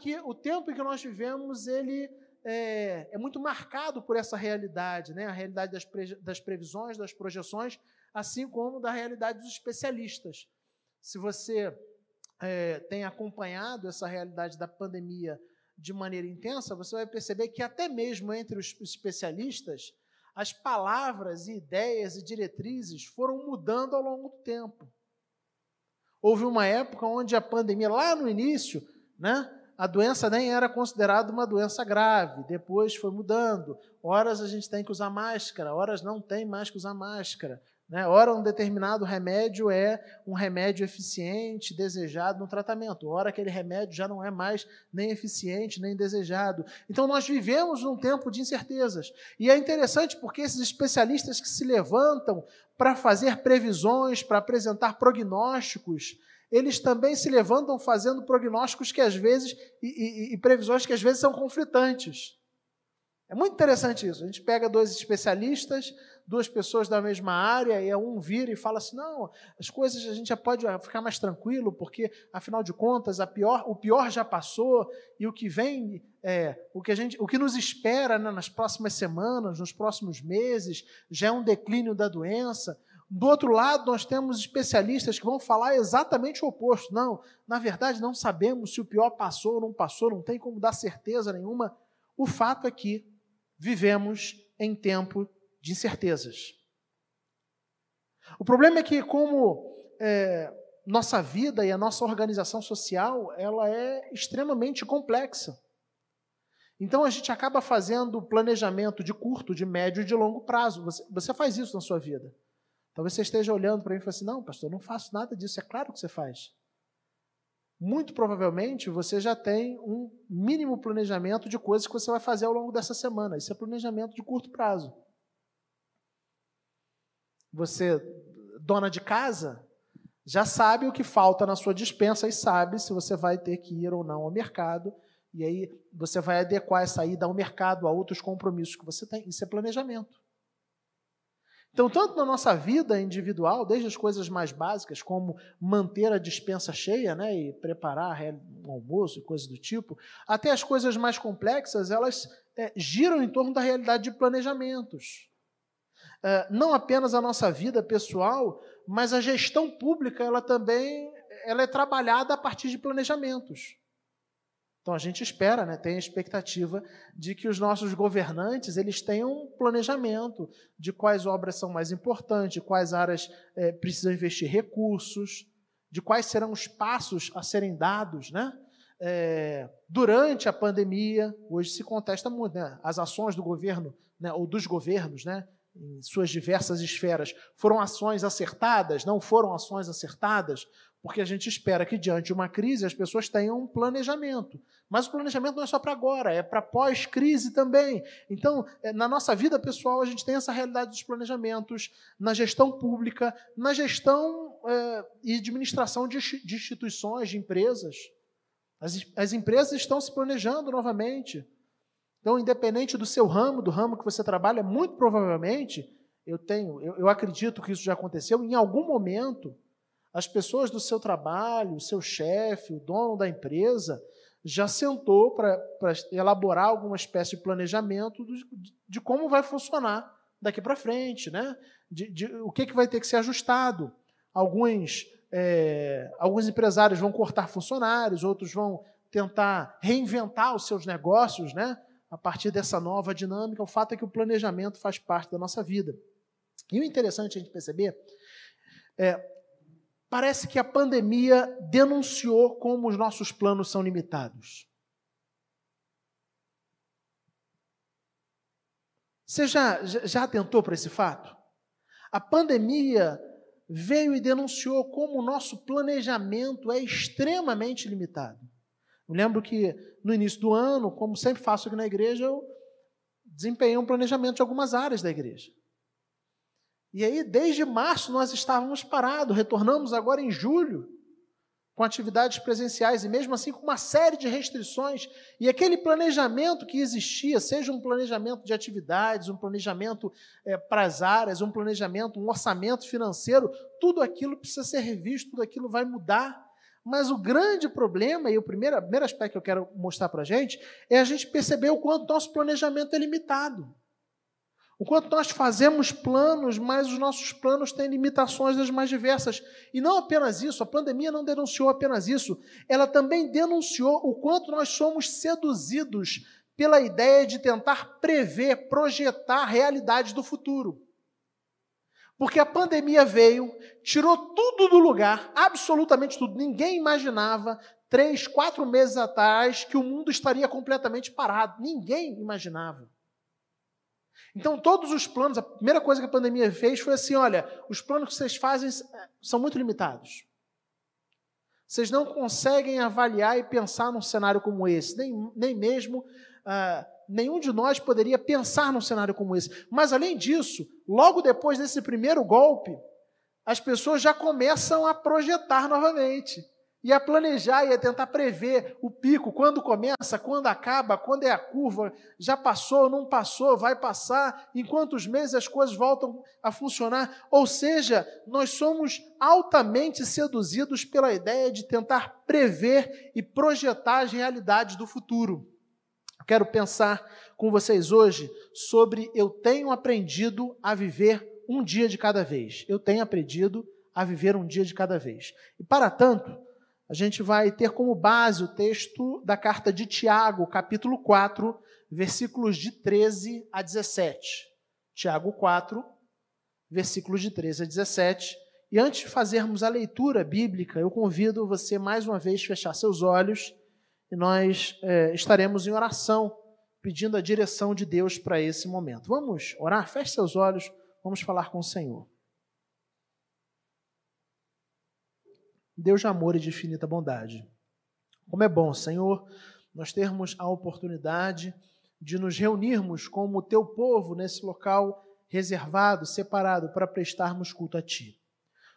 Que o tempo em que nós vivemos, ele é, é muito marcado por essa realidade, né? a realidade das, pre, das previsões, das projeções, assim como da realidade dos especialistas. Se você é, tem acompanhado essa realidade da pandemia de maneira intensa, você vai perceber que até mesmo entre os especialistas, as palavras e ideias e diretrizes foram mudando ao longo do tempo. Houve uma época onde a pandemia, lá no início, né, a doença nem era considerada uma doença grave, depois foi mudando. Horas a gente tem que usar máscara, horas não tem mais que usar máscara. Né? Ora, um determinado remédio é um remédio eficiente, desejado no tratamento. Ora, aquele remédio já não é mais nem eficiente, nem desejado. Então, nós vivemos num tempo de incertezas. E é interessante porque esses especialistas que se levantam para fazer previsões, para apresentar prognósticos, eles também se levantam fazendo prognósticos que às vezes, e, e, e previsões que às vezes são conflitantes. É muito interessante isso. A gente pega dois especialistas, duas pessoas da mesma área, e um vira e fala assim: não, as coisas a gente já pode ficar mais tranquilo, porque, afinal de contas, pior, o pior já passou, e o que vem, é, o, que a gente, o que nos espera né, nas próximas semanas, nos próximos meses, já é um declínio da doença. Do outro lado, nós temos especialistas que vão falar exatamente o oposto. Não, na verdade, não sabemos se o pior passou ou não passou, não tem como dar certeza nenhuma. O fato é que vivemos em tempo de incertezas. O problema é que, como é, nossa vida e a nossa organização social ela é extremamente complexa. Então a gente acaba fazendo planejamento de curto, de médio e de longo prazo. Você, você faz isso na sua vida. Talvez você esteja olhando para mim e fale assim: não, pastor, eu não faço nada disso. É claro que você faz muito provavelmente você já tem um mínimo planejamento de coisas que você vai fazer ao longo dessa semana. Isso é planejamento de curto prazo. Você, dona de casa, já sabe o que falta na sua dispensa e sabe se você vai ter que ir ou não ao mercado. E aí você vai adequar essa ida ao mercado a outros compromissos que você tem. Isso é planejamento. Então, tanto na nossa vida individual, desde as coisas mais básicas, como manter a dispensa cheia né, e preparar o almoço e coisas do tipo, até as coisas mais complexas, elas é, giram em torno da realidade de planejamentos. É, não apenas a nossa vida pessoal, mas a gestão pública ela também ela é trabalhada a partir de planejamentos. Então a gente espera, né, tem a expectativa de que os nossos governantes eles tenham um planejamento de quais obras são mais importantes, quais áreas é, precisam investir recursos, de quais serão os passos a serem dados, né? É, durante a pandemia, hoje se contesta muito, né? As ações do governo, né, ou dos governos, né, em suas diversas esferas, foram ações acertadas? Não foram ações acertadas? Porque a gente espera que, diante de uma crise, as pessoas tenham um planejamento. Mas o planejamento não é só para agora, é para pós-crise também. Então, é, na nossa vida pessoal, a gente tem essa realidade dos planejamentos, na gestão pública, na gestão é, e administração de, de, instituições, de empresas. As, as empresas estão se planejando novamente. Então, independente do seu ramo, do ramo que você trabalha, muito provavelmente, eu tenho, eu, eu acredito que isso já aconteceu, em algum momento as pessoas do seu trabalho, o seu chefe, o dono da empresa, já sentou para elaborar alguma espécie de planejamento de, de como vai funcionar daqui para frente, né? De, de, o que, que vai ter que ser ajustado. Alguns, é, alguns empresários vão cortar funcionários, outros vão tentar reinventar os seus negócios, né? A partir dessa nova dinâmica. O fato é que o planejamento faz parte da nossa vida. E o interessante a gente perceber é parece que a pandemia denunciou como os nossos planos são limitados. Você já, já atentou para esse fato? A pandemia veio e denunciou como o nosso planejamento é extremamente limitado. Eu lembro que no início do ano, como sempre faço aqui na igreja, eu desempenhei um planejamento de algumas áreas da igreja. E aí, desde março, nós estávamos parados, retornamos agora em julho, com atividades presenciais, e mesmo assim com uma série de restrições. E aquele planejamento que existia, seja um planejamento de atividades, um planejamento é, para as áreas, um planejamento, um orçamento financeiro, tudo aquilo precisa ser revisto, tudo aquilo vai mudar. Mas o grande problema, e o primeiro, primeiro aspecto que eu quero mostrar para a gente, é a gente perceber o quanto nosso planejamento é limitado. O quanto nós fazemos planos, mas os nossos planos têm limitações das mais diversas. E não apenas isso, a pandemia não denunciou apenas isso, ela também denunciou o quanto nós somos seduzidos pela ideia de tentar prever, projetar a realidade do futuro. Porque a pandemia veio, tirou tudo do lugar, absolutamente tudo. Ninguém imaginava, três, quatro meses atrás, que o mundo estaria completamente parado. Ninguém imaginava. Então, todos os planos, a primeira coisa que a pandemia fez foi assim: olha, os planos que vocês fazem eh, são muito limitados. Vocês não conseguem avaliar e pensar num cenário como esse, nem, nem mesmo ah, nenhum de nós poderia pensar num cenário como esse. Mas, além disso, logo depois desse primeiro golpe, as pessoas já começam a projetar novamente, e a planejar e a tentar prever o pico, quando começa, quando acaba, quando é a curva, já passou, não passou, vai passar, em quantos meses as coisas voltam a funcionar. Ou seja, nós somos altamente seduzidos pela ideia de tentar prever e projetar as realidades do futuro. Quero pensar com vocês hoje sobre eu tenho aprendido a viver um dia de cada vez. Eu tenho aprendido a viver um dia de cada vez. E para tanto, a gente vai ter como base o texto da carta de Tiago, capítulo 4, versículos de 13 a 17. Tiago 4, versículos de 13 a 17. E antes de fazermos a leitura bíblica, eu convido você mais uma vez a fechar seus olhos e nós é, estaremos em oração, pedindo a direção de Deus para esse momento. Vamos orar? Feche seus olhos, vamos falar com o Senhor. Deus de amor e de infinita bondade. Como é bom, Senhor, nós termos a oportunidade de nos reunirmos como o teu povo nesse local reservado, separado para prestarmos culto a ti.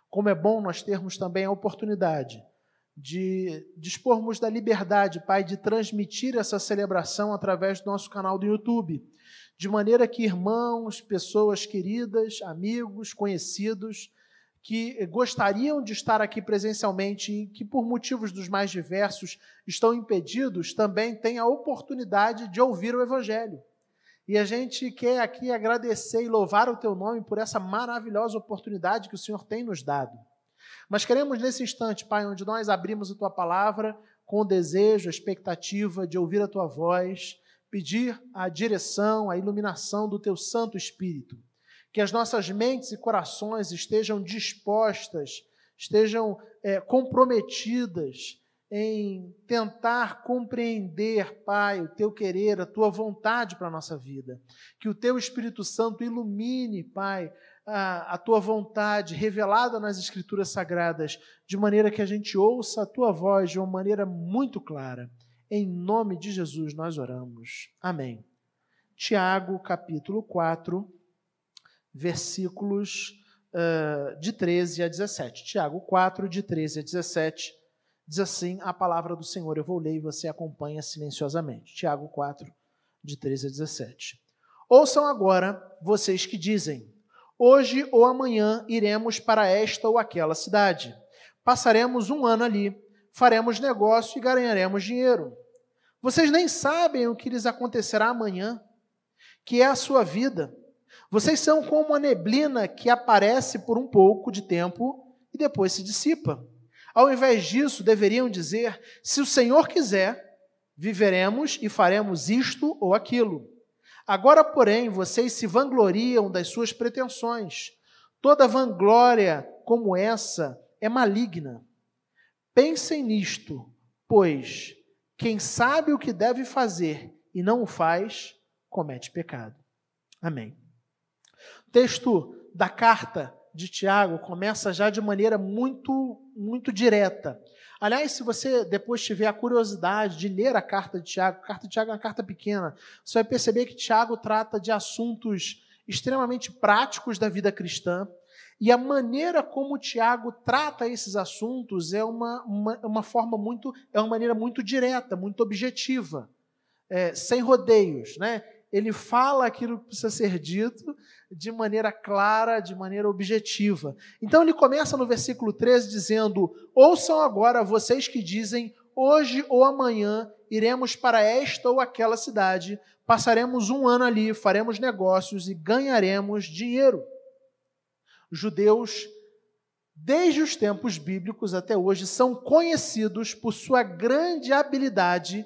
Como é bom nós termos também a oportunidade de dispormos da liberdade, Pai, de transmitir essa celebração através do nosso canal do YouTube, de maneira que irmãos, pessoas queridas, amigos, conhecidos, que gostariam de estar aqui presencialmente e que, por motivos dos mais diversos, estão impedidos, também tenham a oportunidade de ouvir o Evangelho. E a gente quer aqui agradecer e louvar o Teu nome por essa maravilhosa oportunidade que o Senhor tem nos dado. Mas queremos nesse instante, Pai, onde nós abrimos a tua palavra com o desejo, a expectativa de ouvir a tua voz, pedir a direção, a iluminação do teu Santo Espírito. Que as nossas mentes e corações estejam dispostas, estejam é, comprometidas em tentar compreender, Pai, o teu querer, a tua vontade para a nossa vida. Que o teu Espírito Santo ilumine, Pai, a, a tua vontade revelada nas Escrituras Sagradas, de maneira que a gente ouça a tua voz de uma maneira muito clara. Em nome de Jesus nós oramos. Amém. Tiago, capítulo 4, versículos uh, de 13 a 17. Tiago 4, de 13 a 17, diz assim a palavra do Senhor. Eu vou ler e você acompanha silenciosamente. Tiago 4, de 13 a 17. Ouçam agora vocês que dizem: Hoje ou amanhã iremos para esta ou aquela cidade. Passaremos um ano ali, faremos negócio e ganharemos dinheiro. Vocês nem sabem o que lhes acontecerá amanhã, que é a sua vida. Vocês são como a neblina que aparece por um pouco de tempo e depois se dissipa. Ao invés disso, deveriam dizer: se o Senhor quiser, viveremos e faremos isto ou aquilo. Agora, porém, vocês se vangloriam das suas pretensões. Toda vanglória como essa é maligna. Pensem nisto, pois quem sabe o que deve fazer e não o faz, comete pecado. Amém. Texto da carta de Tiago começa já de maneira muito, muito direta. Aliás, se você depois tiver a curiosidade de ler a carta de Tiago, a carta de Tiago é uma carta pequena, você vai perceber que Tiago trata de assuntos extremamente práticos da vida cristã. E a maneira como Tiago trata esses assuntos é uma, uma, uma forma muito, é uma maneira muito direta, muito objetiva, é, sem rodeios, né? Ele fala aquilo que precisa ser dito de maneira clara, de maneira objetiva. Então ele começa no versículo 13 dizendo: Ouçam agora vocês que dizem, hoje ou amanhã iremos para esta ou aquela cidade, passaremos um ano ali, faremos negócios e ganharemos dinheiro. Judeus, desde os tempos bíblicos até hoje, são conhecidos por sua grande habilidade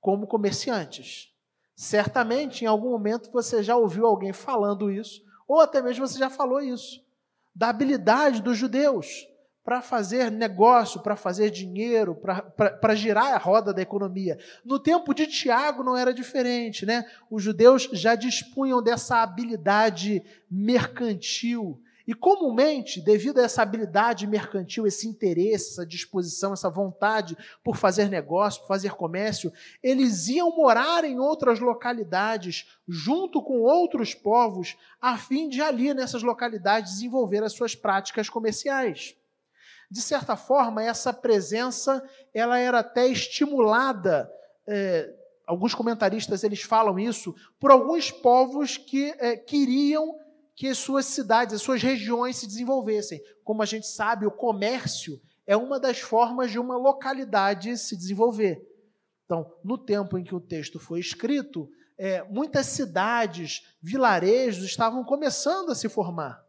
como comerciantes. Certamente, em algum momento, você já ouviu alguém falando isso, ou até mesmo você já falou isso, da habilidade dos judeus para fazer negócio, para fazer dinheiro, para girar a roda da economia. No tempo de Tiago não era diferente, né? Os judeus já dispunham dessa habilidade mercantil, e comumente, devido a essa habilidade mercantil, esse interesse, essa disposição, essa vontade por fazer negócio, por fazer comércio, eles iam morar em outras localidades, junto com outros povos, a fim de ali, nessas localidades, desenvolver as suas práticas comerciais. De certa forma, essa presença ela era até estimulada. É, alguns comentaristas eles falam isso por alguns povos que é, queriam que as suas cidades, as suas regiões se desenvolvessem. Como a gente sabe, o comércio é uma das formas de uma localidade se desenvolver. Então, no tempo em que o texto foi escrito, é, muitas cidades, vilarejos estavam começando a se formar.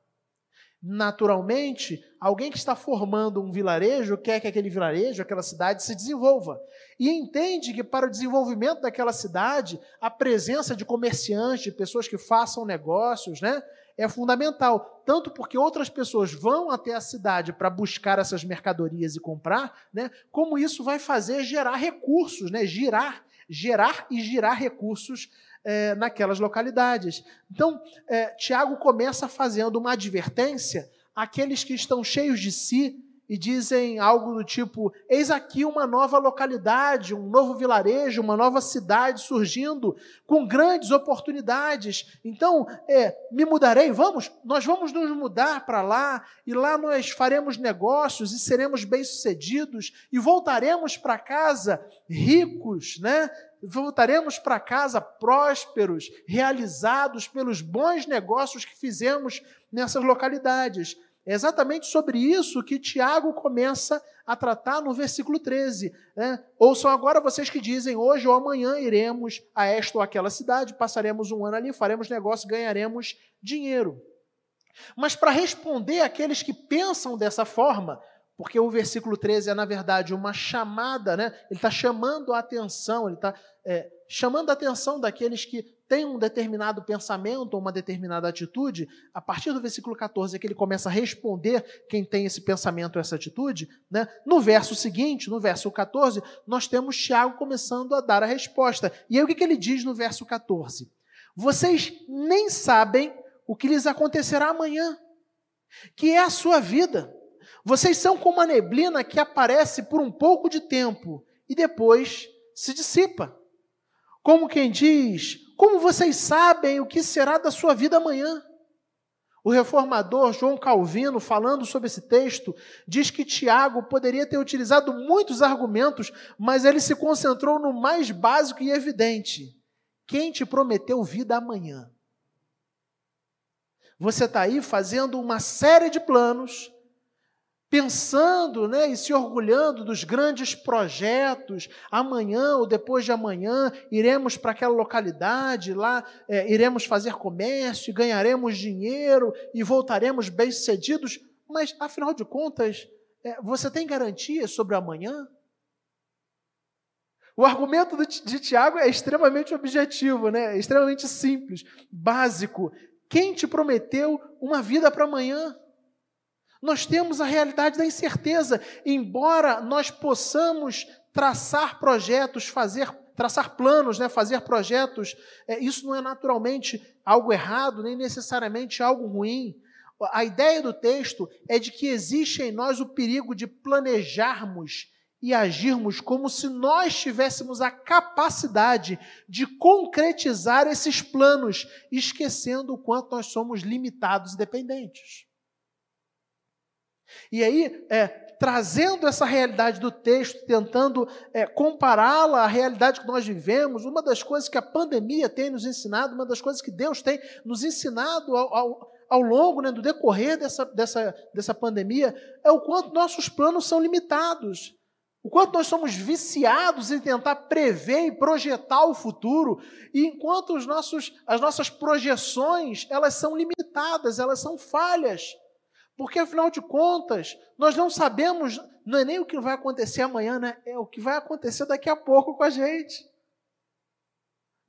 Naturalmente, alguém que está formando um vilarejo quer que aquele vilarejo, aquela cidade se desenvolva. E entende que para o desenvolvimento daquela cidade, a presença de comerciantes, de pessoas que façam negócios, né, é fundamental, tanto porque outras pessoas vão até a cidade para buscar essas mercadorias e comprar, né, como isso vai fazer gerar recursos, né, girar, gerar e girar recursos é, naquelas localidades. Então, é, Tiago começa fazendo uma advertência àqueles que estão cheios de si, e dizem algo do tipo: eis aqui uma nova localidade, um novo vilarejo, uma nova cidade surgindo com grandes oportunidades. Então, é, me mudarei, vamos, nós vamos nos mudar para lá e lá nós faremos negócios e seremos bem-sucedidos e voltaremos para casa ricos, né? Voltaremos para casa prósperos, realizados pelos bons negócios que fizemos nessas localidades. É exatamente sobre isso que Tiago começa a tratar no versículo 13. Né? Ouçam agora vocês que dizem: hoje ou amanhã iremos a esta ou aquela cidade, passaremos um ano ali, faremos negócio, ganharemos dinheiro. Mas para responder àqueles que pensam dessa forma, porque o versículo 13 é, na verdade, uma chamada, né? ele está chamando a atenção, ele está é, chamando a atenção daqueles que tem um determinado pensamento uma determinada atitude, a partir do versículo 14 é que ele começa a responder quem tem esse pensamento essa atitude. Né? No verso seguinte, no verso 14, nós temos Tiago começando a dar a resposta. E aí o que, que ele diz no verso 14? Vocês nem sabem o que lhes acontecerá amanhã, que é a sua vida. Vocês são como a neblina que aparece por um pouco de tempo e depois se dissipa. Como quem diz, como vocês sabem o que será da sua vida amanhã? O reformador João Calvino, falando sobre esse texto, diz que Tiago poderia ter utilizado muitos argumentos, mas ele se concentrou no mais básico e evidente: quem te prometeu vida amanhã? Você está aí fazendo uma série de planos, pensando né, e se orgulhando dos grandes projetos. Amanhã ou depois de amanhã iremos para aquela localidade, lá é, iremos fazer comércio, ganharemos dinheiro e voltaremos bem-sucedidos. Mas, afinal de contas, é, você tem garantia sobre amanhã? O argumento de Tiago é extremamente objetivo, né? é extremamente simples, básico. Quem te prometeu uma vida para amanhã? Nós temos a realidade da incerteza, embora nós possamos traçar projetos, fazer traçar planos, né, fazer projetos, é, isso não é naturalmente algo errado, nem necessariamente algo ruim. A ideia do texto é de que existe em nós o perigo de planejarmos e agirmos como se nós tivéssemos a capacidade de concretizar esses planos, esquecendo o quanto nós somos limitados e dependentes. E aí, é, trazendo essa realidade do texto, tentando é, compará-la à realidade que nós vivemos, uma das coisas que a pandemia tem nos ensinado, uma das coisas que Deus tem nos ensinado ao, ao, ao longo né, do decorrer dessa, dessa, dessa pandemia, é o quanto nossos planos são limitados. O quanto nós somos viciados em tentar prever e projetar o futuro, e enquanto os nossos, as nossas projeções elas são limitadas, elas são falhas. Porque, afinal de contas, nós não sabemos, não é nem o que vai acontecer amanhã, né? é o que vai acontecer daqui a pouco com a gente.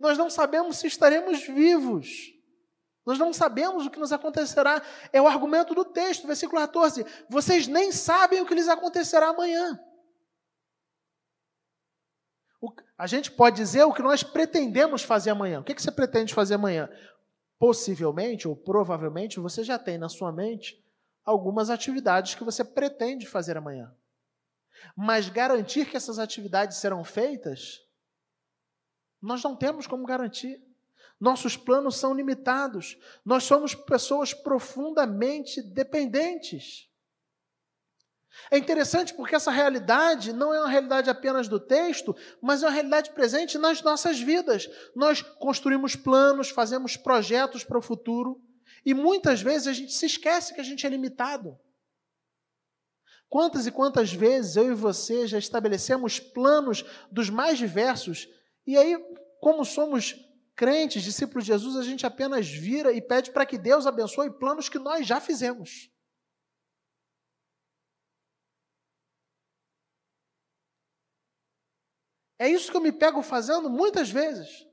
Nós não sabemos se estaremos vivos. Nós não sabemos o que nos acontecerá. É o argumento do texto, versículo 14. Vocês nem sabem o que lhes acontecerá amanhã. O, a gente pode dizer o que nós pretendemos fazer amanhã. O que, que você pretende fazer amanhã? Possivelmente ou provavelmente você já tem na sua mente algumas atividades que você pretende fazer amanhã. Mas garantir que essas atividades serão feitas, nós não temos como garantir. Nossos planos são limitados. Nós somos pessoas profundamente dependentes. É interessante porque essa realidade não é uma realidade apenas do texto, mas é uma realidade presente nas nossas vidas. Nós construímos planos, fazemos projetos para o futuro, e muitas vezes a gente se esquece que a gente é limitado. Quantas e quantas vezes eu e você já estabelecemos planos dos mais diversos, e aí, como somos crentes, discípulos de Jesus, a gente apenas vira e pede para que Deus abençoe planos que nós já fizemos. É isso que eu me pego fazendo muitas vezes.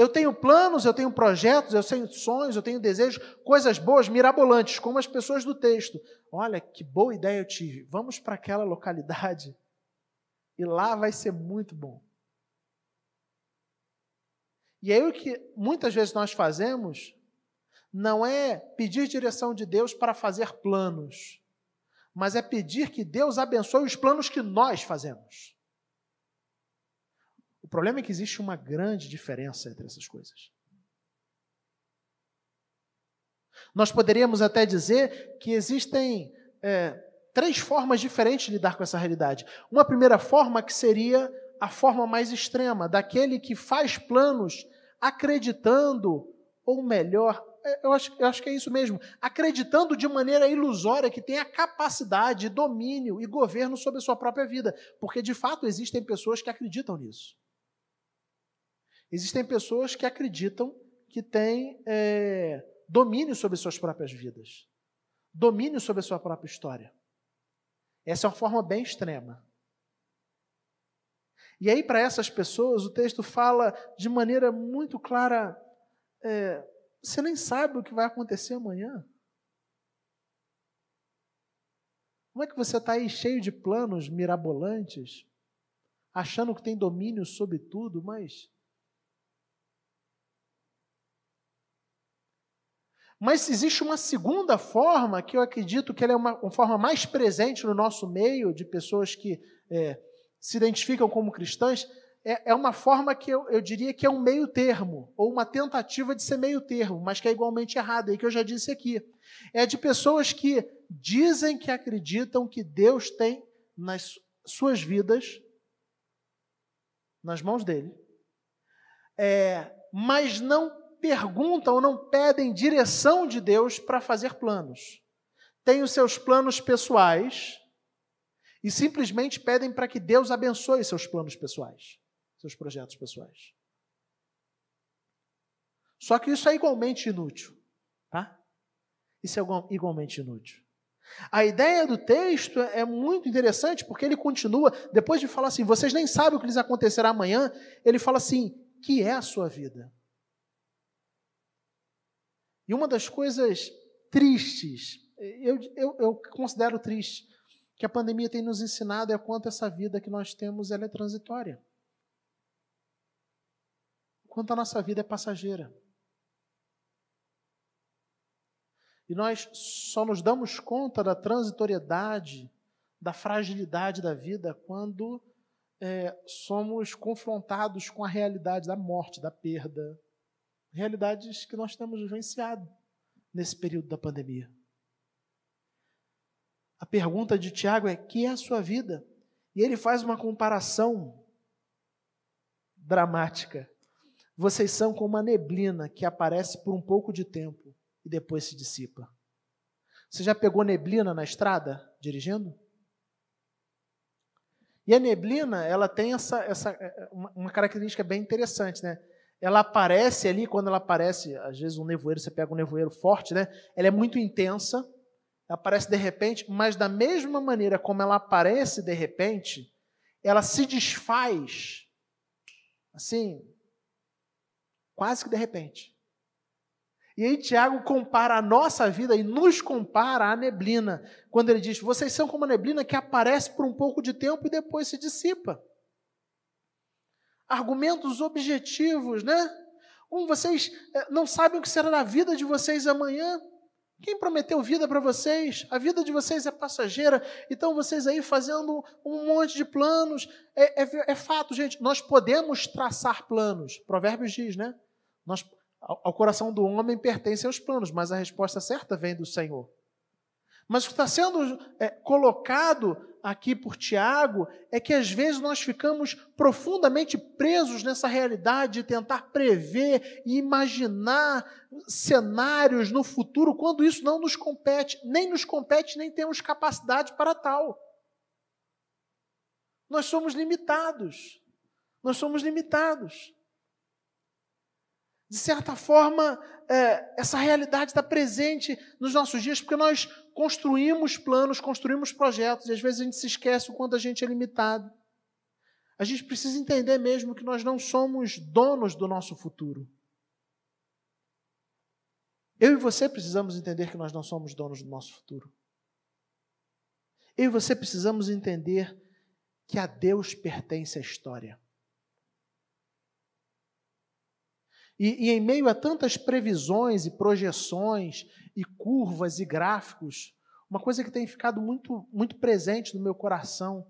Eu tenho planos, eu tenho projetos, eu tenho sonhos, eu tenho desejos, coisas boas, mirabolantes, como as pessoas do texto. Olha, que boa ideia eu tive. Vamos para aquela localidade e lá vai ser muito bom. E aí o que muitas vezes nós fazemos não é pedir direção de Deus para fazer planos, mas é pedir que Deus abençoe os planos que nós fazemos. O problema é que existe uma grande diferença entre essas coisas. Nós poderíamos até dizer que existem é, três formas diferentes de lidar com essa realidade. Uma primeira forma que seria a forma mais extrema, daquele que faz planos acreditando, ou melhor, é, eu acho, eu acho que é isso mesmo, acreditando de maneira ilusória que tem a capacidade, domínio e governo sobre a sua própria vida. Porque de fato existem pessoas que acreditam nisso. Existem pessoas que acreditam que têm é, domínio sobre suas próprias vidas, domínio sobre a sua própria história. Essa é uma forma bem extrema. E aí, para essas pessoas, o texto fala de maneira muito clara: é, você nem sabe o que vai acontecer amanhã. Como é que você está aí cheio de planos mirabolantes, achando que tem domínio sobre tudo, mas Mas existe uma segunda forma que eu acredito que é uma, uma forma mais presente no nosso meio, de pessoas que é, se identificam como cristãs, é, é uma forma que eu, eu, diria que é um meio termo, ou uma tentativa de ser meio termo, mas que é igualmente errada, e que eu já disse aqui. É de pessoas que dizem que acreditam que Deus tem nas suas vidas, nas mãos dele, é, mas não perguntam ou não pedem direção de Deus para fazer planos. Têm os seus planos pessoais e simplesmente pedem para que Deus abençoe seus planos pessoais, seus projetos pessoais. Só que isso é igualmente inútil, tá? Isso é igualmente inútil. A ideia do texto é muito interessante porque ele continua, depois de falar assim, vocês nem sabem o que lhes acontecerá amanhã, ele fala assim: que é a sua vida? E uma das coisas tristes, eu, eu, eu considero triste, que a pandemia tem nos ensinado é quanto essa vida que nós temos é transitória. Quanto a nossa vida é passageira. E nós só nos damos conta da transitoriedade, da fragilidade da vida quando é, somos confrontados com a realidade da morte, da perda, realidades que nós temos vivenciado nesse período da pandemia. A pergunta de Tiago é: que é a sua vida? E ele faz uma comparação dramática. Vocês são como uma neblina que aparece por um pouco de tempo e depois se dissipa. Você já pegou neblina na estrada dirigindo? E a neblina, ela tem essa, essa uma característica bem interessante, né? Ela aparece ali, quando ela aparece, às vezes um nevoeiro, você pega um nevoeiro forte, né? Ela é muito intensa, aparece de repente, mas da mesma maneira como ela aparece de repente, ela se desfaz, assim, quase que de repente. E aí Tiago compara a nossa vida e nos compara à neblina, quando ele diz: "Vocês são como a neblina que aparece por um pouco de tempo e depois se dissipa". Argumentos objetivos, né? Um, vocês eh, não sabem o que será da vida de vocês amanhã. Quem prometeu vida para vocês? A vida de vocês é passageira, então vocês aí fazendo um monte de planos. É, é, é fato, gente, nós podemos traçar planos. Provérbios diz, né? Nós, ao coração do homem pertencem os planos, mas a resposta certa vem do Senhor. Mas o que está sendo é, colocado aqui por Tiago é que às vezes nós ficamos profundamente presos nessa realidade de tentar prever e imaginar cenários no futuro, quando isso não nos compete, nem nos compete, nem temos capacidade para tal. Nós somos limitados. Nós somos limitados de certa forma, é, essa realidade está presente nos nossos dias, porque nós construímos planos, construímos projetos, e às vezes a gente se esquece o quanto a gente é limitado. A gente precisa entender mesmo que nós não somos donos do nosso futuro. Eu e você precisamos entender que nós não somos donos do nosso futuro. Eu e você precisamos entender que a Deus pertence a história. E, e, em meio a tantas previsões e projeções e curvas e gráficos, uma coisa que tem ficado muito, muito presente no meu coração,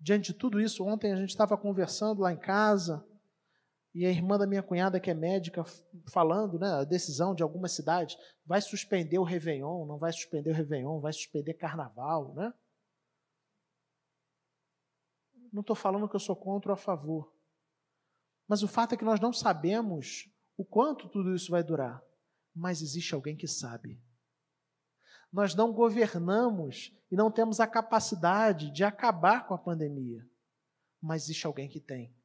diante de tudo isso, ontem a gente estava conversando lá em casa, e a irmã da minha cunhada, que é médica, falando, né, a decisão de algumas cidades, vai suspender o Réveillon, não vai suspender o Réveillon, vai suspender Carnaval, né? Não estou falando que eu sou contra ou a favor. Mas o fato é que nós não sabemos o quanto tudo isso vai durar. Mas existe alguém que sabe. Nós não governamos e não temos a capacidade de acabar com a pandemia. Mas existe alguém que tem.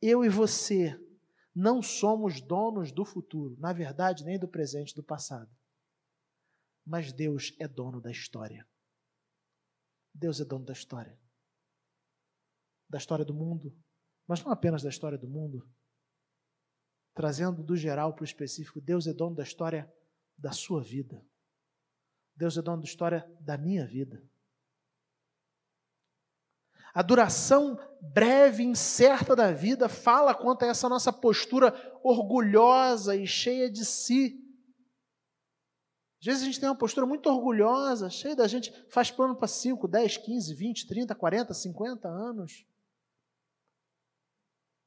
Eu e você não somos donos do futuro, na verdade, nem do presente do passado. Mas Deus é dono da história. Deus é dono da história. Da história do mundo, mas não apenas da história do mundo. Trazendo do geral para o específico, Deus é dono da história da sua vida. Deus é dono da história da minha vida. A duração breve e incerta da vida fala quanto a essa nossa postura orgulhosa e cheia de si. Às vezes a gente tem uma postura muito orgulhosa, cheia da gente, faz plano para 5, 10, 15, 20, 30, 40, 50 anos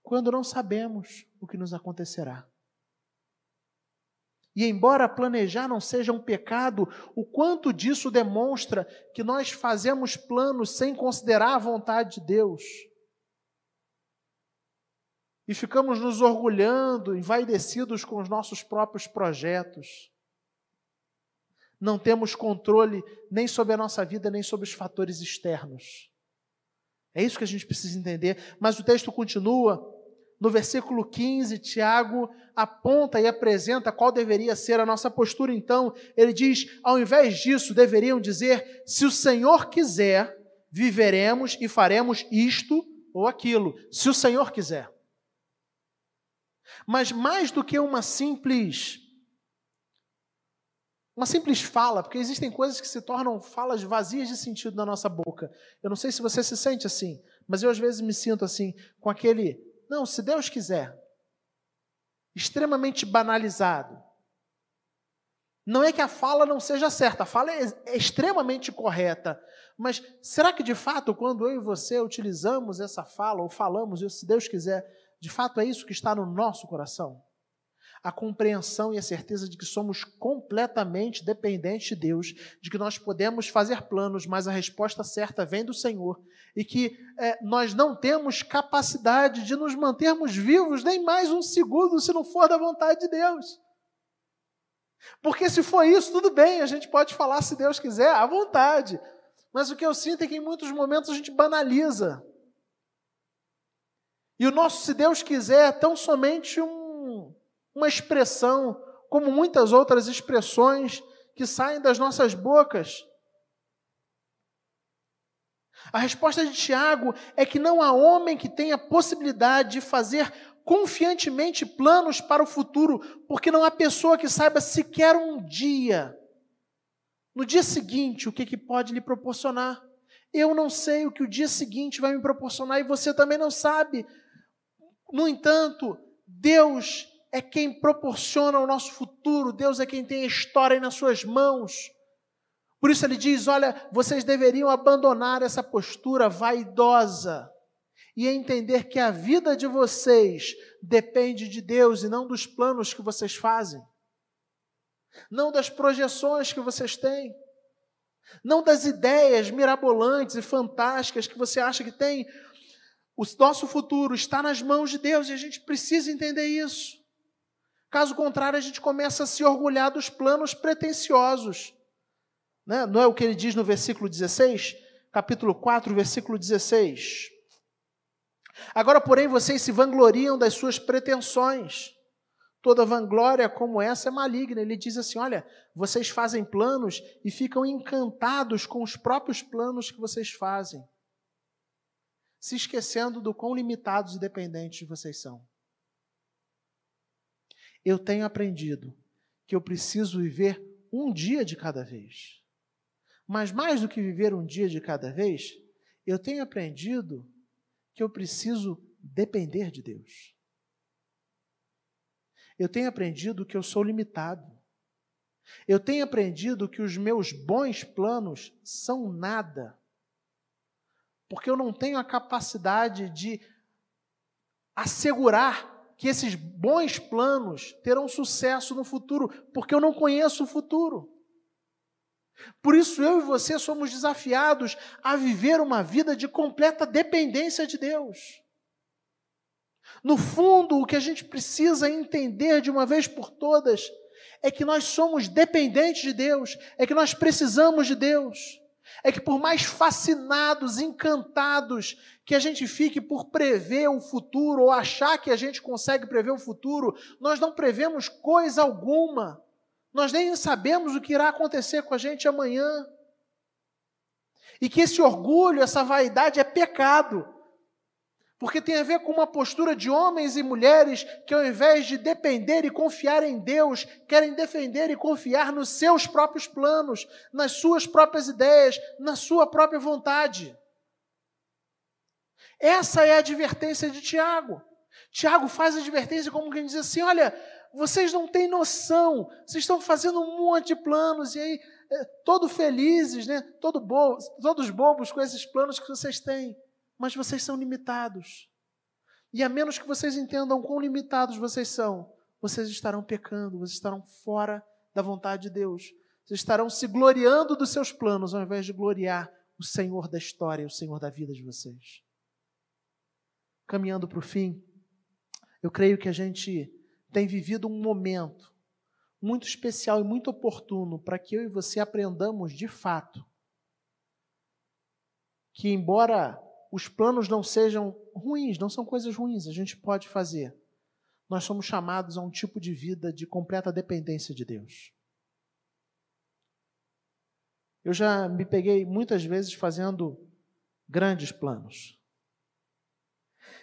quando não sabemos o que nos acontecerá. E embora planejar não seja um pecado, o quanto disso demonstra que nós fazemos planos sem considerar a vontade de Deus. E ficamos nos orgulhando, envaidecidos com os nossos próprios projetos. Não temos controle nem sobre a nossa vida, nem sobre os fatores externos. É isso que a gente precisa entender. Mas o texto continua no versículo 15, Tiago aponta e apresenta qual deveria ser a nossa postura. Então, ele diz: ao invés disso, deveriam dizer: se o Senhor quiser, viveremos e faremos isto ou aquilo. Se o Senhor quiser. Mas mais do que uma simples uma simples fala, porque existem coisas que se tornam falas vazias de sentido na nossa boca. Eu não sei se você se sente assim, mas eu às vezes me sinto assim, com aquele não, se Deus quiser. Extremamente banalizado. Não é que a fala não seja certa, a fala é, é extremamente correta. Mas será que de fato, quando eu e você utilizamos essa fala, ou falamos se Deus quiser, de fato é isso que está no nosso coração? A compreensão e a certeza de que somos completamente dependentes de Deus, de que nós podemos fazer planos, mas a resposta certa vem do Senhor, e que é, nós não temos capacidade de nos mantermos vivos nem mais um segundo se não for da vontade de Deus. Porque se for isso, tudo bem, a gente pode falar se Deus quiser, à vontade. Mas o que eu sinto é que em muitos momentos a gente banaliza. E o nosso se Deus quiser é tão somente um uma expressão, como muitas outras expressões que saem das nossas bocas. A resposta de Tiago é que não há homem que tenha possibilidade de fazer confiantemente planos para o futuro, porque não há pessoa que saiba sequer um dia, no dia seguinte, o que, que pode lhe proporcionar. Eu não sei o que o dia seguinte vai me proporcionar e você também não sabe. No entanto, Deus é quem proporciona o nosso futuro, Deus é quem tem a história nas suas mãos. Por isso ele diz: olha, vocês deveriam abandonar essa postura vaidosa e entender que a vida de vocês depende de Deus e não dos planos que vocês fazem, não das projeções que vocês têm, não das ideias mirabolantes e fantásticas que você acha que tem. O nosso futuro está nas mãos de Deus e a gente precisa entender isso. Caso contrário, a gente começa a se orgulhar dos planos pretensiosos. Né? Não é o que ele diz no versículo 16? Capítulo 4, versículo 16. Agora, porém, vocês se vangloriam das suas pretensões. Toda vanglória como essa é maligna. Ele diz assim: olha, vocês fazem planos e ficam encantados com os próprios planos que vocês fazem, se esquecendo do quão limitados e dependentes vocês são eu tenho aprendido que eu preciso viver um dia de cada vez. Mas mais do que viver um dia de cada vez, eu tenho aprendido que eu preciso depender de Deus. Eu tenho aprendido que eu sou limitado. Eu tenho aprendido que os meus bons planos são nada. Porque eu não tenho a capacidade de assegurar que esses bons planos terão sucesso no futuro, porque eu não conheço o futuro. Por isso eu e você somos desafiados a viver uma vida de completa dependência de Deus. No fundo, o que a gente precisa entender de uma vez por todas é que nós somos dependentes de Deus, é que nós precisamos de Deus é que por mais fascinados, encantados que a gente fique por prever o futuro ou achar que a gente consegue prever o futuro, nós não prevemos coisa alguma. Nós nem sabemos o que irá acontecer com a gente amanhã. E que esse orgulho, essa vaidade é pecado porque tem a ver com uma postura de homens e mulheres que, ao invés de depender e confiar em Deus, querem defender e confiar nos seus próprios planos, nas suas próprias ideias, na sua própria vontade. Essa é a advertência de Tiago. Tiago faz a advertência como quem diz assim: olha, vocês não têm noção, vocês estão fazendo um monte de planos e aí, é, todo felizes, né? todo bo todos bobos com esses planos que vocês têm mas vocês são limitados. E a menos que vocês entendam quão limitados vocês são, vocês estarão pecando, vocês estarão fora da vontade de Deus. Vocês estarão se gloriando dos seus planos, ao invés de gloriar o Senhor da história, o Senhor da vida de vocês. Caminhando para o fim, eu creio que a gente tem vivido um momento muito especial e muito oportuno para que eu e você aprendamos de fato que, embora os planos não sejam ruins, não são coisas ruins, a gente pode fazer. Nós somos chamados a um tipo de vida de completa dependência de Deus. Eu já me peguei muitas vezes fazendo grandes planos.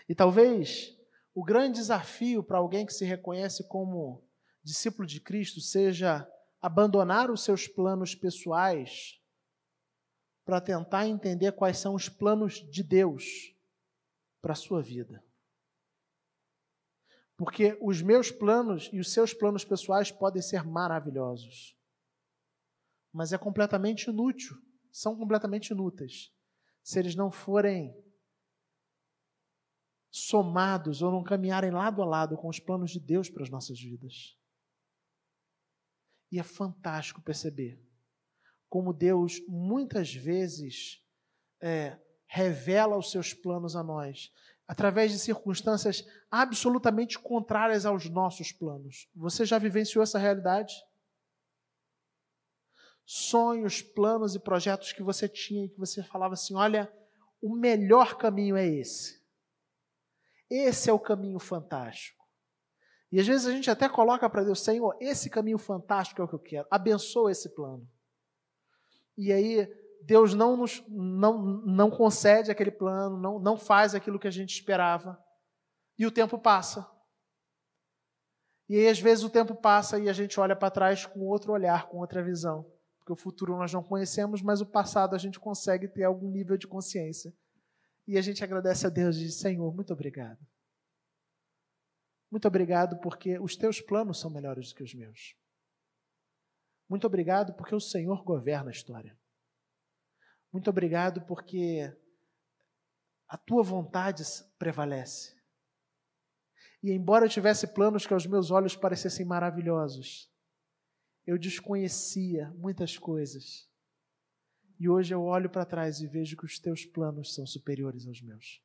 E talvez o grande desafio para alguém que se reconhece como discípulo de Cristo seja abandonar os seus planos pessoais para tentar entender quais são os planos de Deus para a sua vida. Porque os meus planos e os seus planos pessoais podem ser maravilhosos, mas é completamente inútil, são completamente inúteis, se eles não forem somados ou não caminharem lado a lado com os planos de Deus para as nossas vidas. E é fantástico perceber como Deus muitas vezes é, revela os seus planos a nós, através de circunstâncias absolutamente contrárias aos nossos planos. Você já vivenciou essa realidade? Sonhos, planos e projetos que você tinha e que você falava assim: olha, o melhor caminho é esse. Esse é o caminho fantástico. E às vezes a gente até coloca para Deus, Senhor, esse caminho fantástico é o que eu quero. Abençoa esse plano. E aí Deus não, nos, não, não concede aquele plano, não, não faz aquilo que a gente esperava. E o tempo passa. E aí, às vezes, o tempo passa e a gente olha para trás com outro olhar, com outra visão. Porque o futuro nós não conhecemos, mas o passado a gente consegue ter algum nível de consciência. E a gente agradece a Deus e diz: Senhor, muito obrigado. Muito obrigado porque os teus planos são melhores do que os meus. Muito obrigado porque o Senhor governa a história. Muito obrigado porque a tua vontade prevalece. E embora eu tivesse planos que aos meus olhos parecessem maravilhosos, eu desconhecia muitas coisas. E hoje eu olho para trás e vejo que os teus planos são superiores aos meus.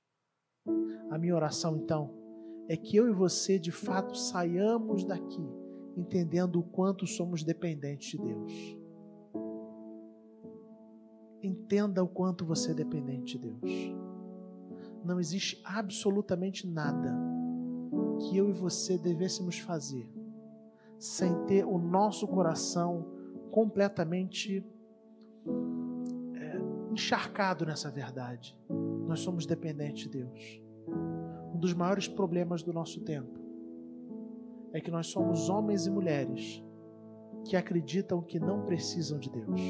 A minha oração, então, é que eu e você de fato saiamos daqui entendendo o quanto somos dependentes de Deus Entenda o quanto você é dependente de Deus. Não existe absolutamente nada que eu e você devêssemos fazer sem ter o nosso coração completamente é, encharcado nessa verdade. Nós somos dependentes de Deus. Um dos maiores problemas do nosso tempo é que nós somos homens e mulheres que acreditam que não precisam de Deus.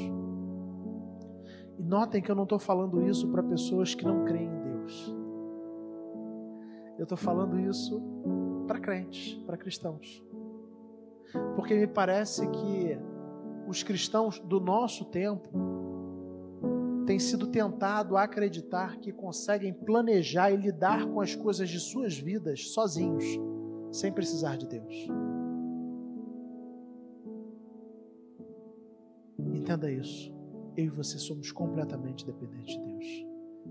E notem que eu não estou falando isso para pessoas que não creem em Deus. Eu estou falando isso para crentes, para cristãos. Porque me parece que os cristãos do nosso tempo têm sido tentados a acreditar que conseguem planejar e lidar com as coisas de suas vidas sozinhos, sem precisar de Deus. Entenda isso eu e você somos completamente dependentes de Deus.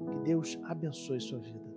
Que Deus abençoe sua vida.